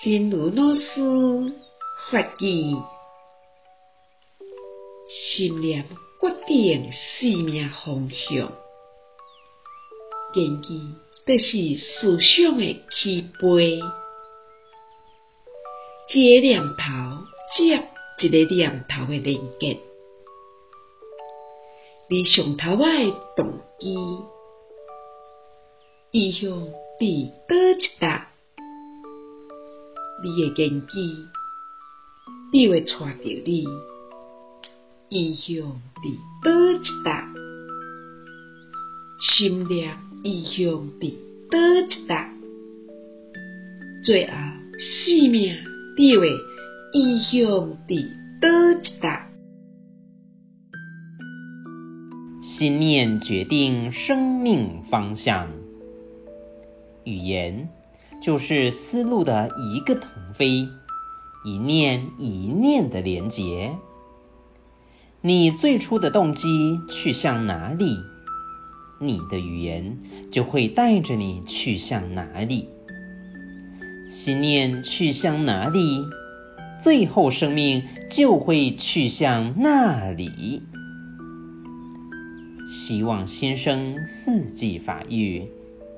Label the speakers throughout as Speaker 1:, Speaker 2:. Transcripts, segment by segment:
Speaker 1: 真如老师发起，心念决定生命方向，根基就是思想的起飞，一个念头接一个念头的连接，你上头仔的动机，意向伫叨一搭？你的根基，你会带着你，意向伫叨一搭？心念意向伫叨一搭？最后生命你会意向伫叨一搭？
Speaker 2: 心念决定生命方向，语言。就是思路的一个腾飞，一念一念的连结。你最初的动机去向哪里，你的语言就会带着你去向哪里。心念去向哪里，最后生命就会去向那里。希望新生四季法语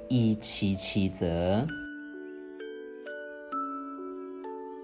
Speaker 2: 一七七则。